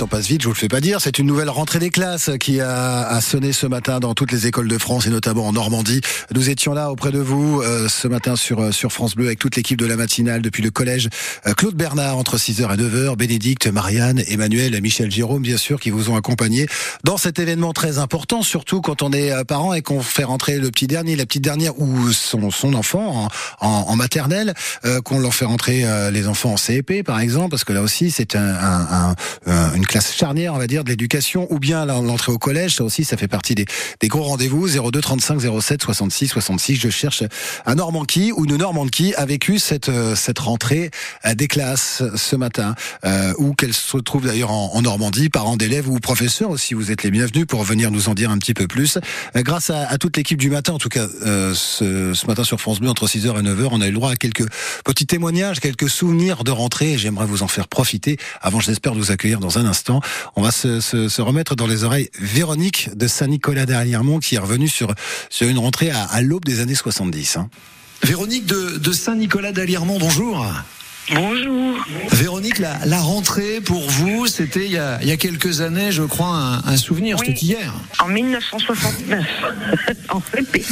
temps passe vite, je vous le fais pas dire. C'est une nouvelle rentrée des classes qui a, a, sonné ce matin dans toutes les écoles de France et notamment en Normandie. Nous étions là auprès de vous euh, ce matin sur euh, sur France Bleu avec toute l'équipe de la matinale depuis le collège euh, Claude Bernard entre 6h et 9h, Bénédicte, Marianne, Emmanuel et Michel Jérôme bien sûr qui vous ont accompagné dans cet événement très important surtout quand on est parent et qu'on fait rentrer le petit dernier, la petite dernière ou son son enfant en, en, maternelle, qu'on leur fait rentrer les enfants en CEP par exemple parce que là aussi c'est un, un, un, une classe charnière, on va dire, de l'éducation, ou bien l'entrée au collège, ça aussi, ça fait partie des, gros rendez-vous. 02 35 07 66 66. Je cherche un Normand qui ou une Normande qui a vécu cette euh, cette rentrée euh, des classes ce matin, euh, ou qu'elle se trouve d'ailleurs en, Normandie, parents d'élèves ou professeurs aussi. Vous êtes les bienvenus pour venir nous en dire un petit peu plus. Euh, grâce à, toute l'équipe du matin, en tout cas euh, ce, ce, matin sur France Bleu entre 6h et 9h, on a eu le droit à quelques petits témoignages, quelques souvenirs de rentrée. J'aimerais vous en faire profiter. Avant, j'espère de vous accueillir dans un instant. On va se, se, se, remettre dans les oreilles Véronique de Saint-Nicolas d'Arliermont qui est revenue sur, sur une rentrée à, à l'aube des années 70. Hein. Véronique de, de Saint-Nicolas d'Aliermont, bonjour. Bonjour. Véronique, la, la, rentrée pour vous, c'était il, il, y a quelques années, je crois, un, un souvenir, oui, c'était hier. En 1969, en CP.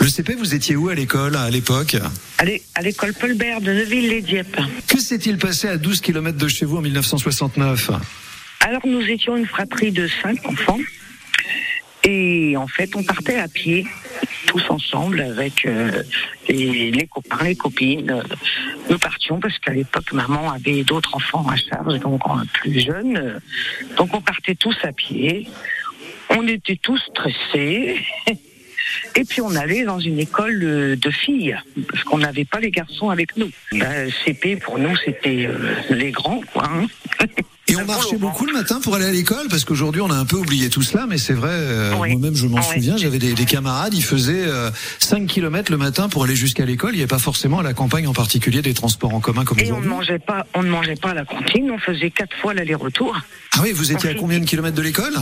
Le CP, vous étiez où à l'école à l'époque? À l'école Paul Bert de Neuville-les-Dieppe. Que s'est-il passé à 12 km de chez vous en 1969 Alors nous étions une fratrie de cinq enfants. Et en fait, on partait à pied, tous ensemble, avec euh, les, les, copains, les copines. Nous partions parce qu'à l'époque, maman avait d'autres enfants à charge, donc plus jeunes. Donc on partait tous à pied. On était tous stressés. Et puis on allait dans une école de filles, parce qu'on n'avait pas les garçons avec nous. Ben, CP pour nous c'était euh, les grands, quoi. Hein Et on marchait beaucoup le matin pour aller à l'école parce qu'aujourd'hui on a un peu oublié tout cela, mais c'est vrai, euh, oui. moi-même je m'en Oui. souviens, j'avais des, des, camarades, ils faisaient euh, 5 km le matin pour aller jusqu'à l'école, il n'y avait pas forcément à la campagne en particulier des transports en commun comme Et on ne mangeait pas, on ne mangeait pas à la cantine, on faisait quatre fois l'aller-retour, Ah oui, vous étiez à combien de kilomètres de l'école?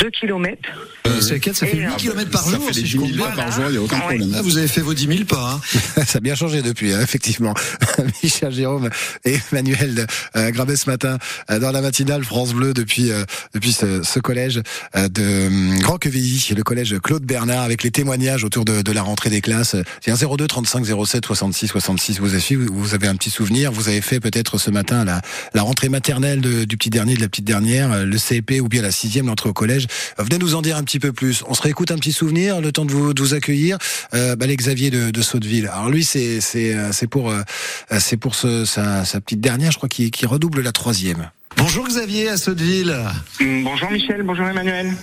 deux kilomètres. euh, C'est quatre, ça fait Et, 8 euh, km par Ça jour fait si des je 10 compte 000 bien. pas par jour, il n'y a aucun Ouais. problème. Ah, vous avez fait vos 10 000 pas. Hein. Ça a bien changé depuis, hein, effectivement. Michel Jérôme et Emmanuel euh, Grabet ce matin euh, dans la matinale France Bleu depuis euh, depuis ce, ce collège euh, de hum, Grand Quevilly, le collège Claude Bernard, avec les témoignages autour de, de la rentrée des classes. C'est un 02 35 07 66 66. Vous avez, vous avez un petit souvenir. Vous avez fait peut-être ce matin la, la rentrée maternelle de- du petit dernier, de la petite dernière, euh, le CEP ou bien la sixième, l'entrée au collège. Venez nous en dire un petit peu plus. On se réécoute un petit souvenir, le temps de vous, de vous accueillir. Euh, bah, les Xavier de, de. Alors lui, c'est c'est euh, c'est pour c'est pour ce, sa, sa petite dernière, je crois, qui, qui redouble la troisième. Bonjour Xavier à Sotteville. Bonjour Michel, bonjour Emmanuel.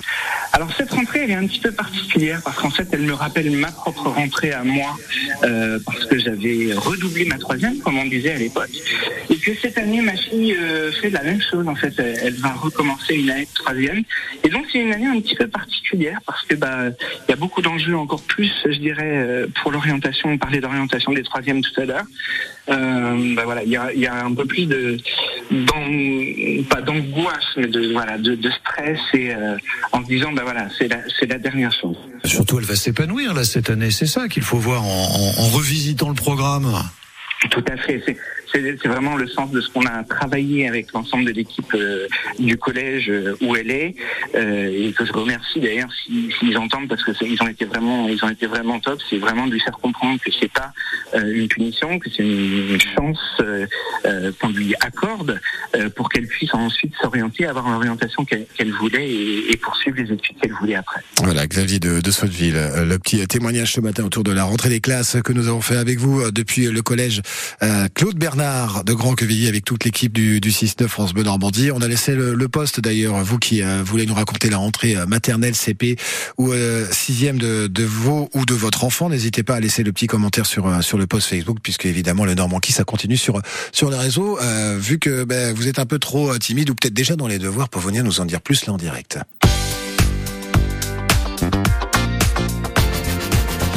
Alors cette rentrée elle est un petit peu particulière parce qu'en fait elle me rappelle ma propre rentrée à moi euh, parce que j'avais redoublé ma troisième comme on disait à l'époque. Et que cette année ma fille euh, fait la même chose en fait. Elle, va recommencer une année de troisième. Et donc c'est une année un petit peu particulière parce que bah il y a beaucoup d'enjeux encore plus je dirais euh, pour l'orientation on parlait d'orientation des troisièmes tout à l'heure. Euh, bah voilà il y a, y a un peu plus de pas d'angoisse mais de voilà de, de stress et euh, en se disant bah voilà c'est la c'est la dernière chose Surtout elle va s'épanouir là cette année, c'est ça qu'il faut voir en, en- en revisitant le programme. tout à fait. C'est c'est vraiment le sens de ce qu'on a travaillé avec l'ensemble de l'équipe euh, du collège euh, où elle est. Euh, et que je remercie d'ailleurs si- s'ils entendent parce que ils ont été vraiment ils ont été vraiment top. C'est vraiment de lui faire comprendre que c'est pas une punition que c'est une, chance qu'on lui accorde pour qu'elle puisse ensuite s'orienter avoir l'orientation qu'elle voulait et, poursuivre les études qu'elle voulait après. Voilà, Xavier de, de Sotteville. Le petit témoignage ce matin autour de la rentrée des classes que nous avons fait avec vous depuis le collège Claude Bernard de Grand Quevilly avec toute l'équipe du, du 6-9 France Bleu Normandie. On a laissé le, poste d'ailleurs, vous qui euh, voulez nous raconter la rentrée euh, maternelle, CP ou euh, sixième de, de vos ou de votre enfant. N'hésitez pas à laisser le petit commentaire sur euh, le post Facebook puisque évidemment le Normandie ça continue sur sur les réseaux. vu que ben, vous êtes un peu trop timide ou peut-être déjà dans les devoirs pour venir nous en dire plus là en direct.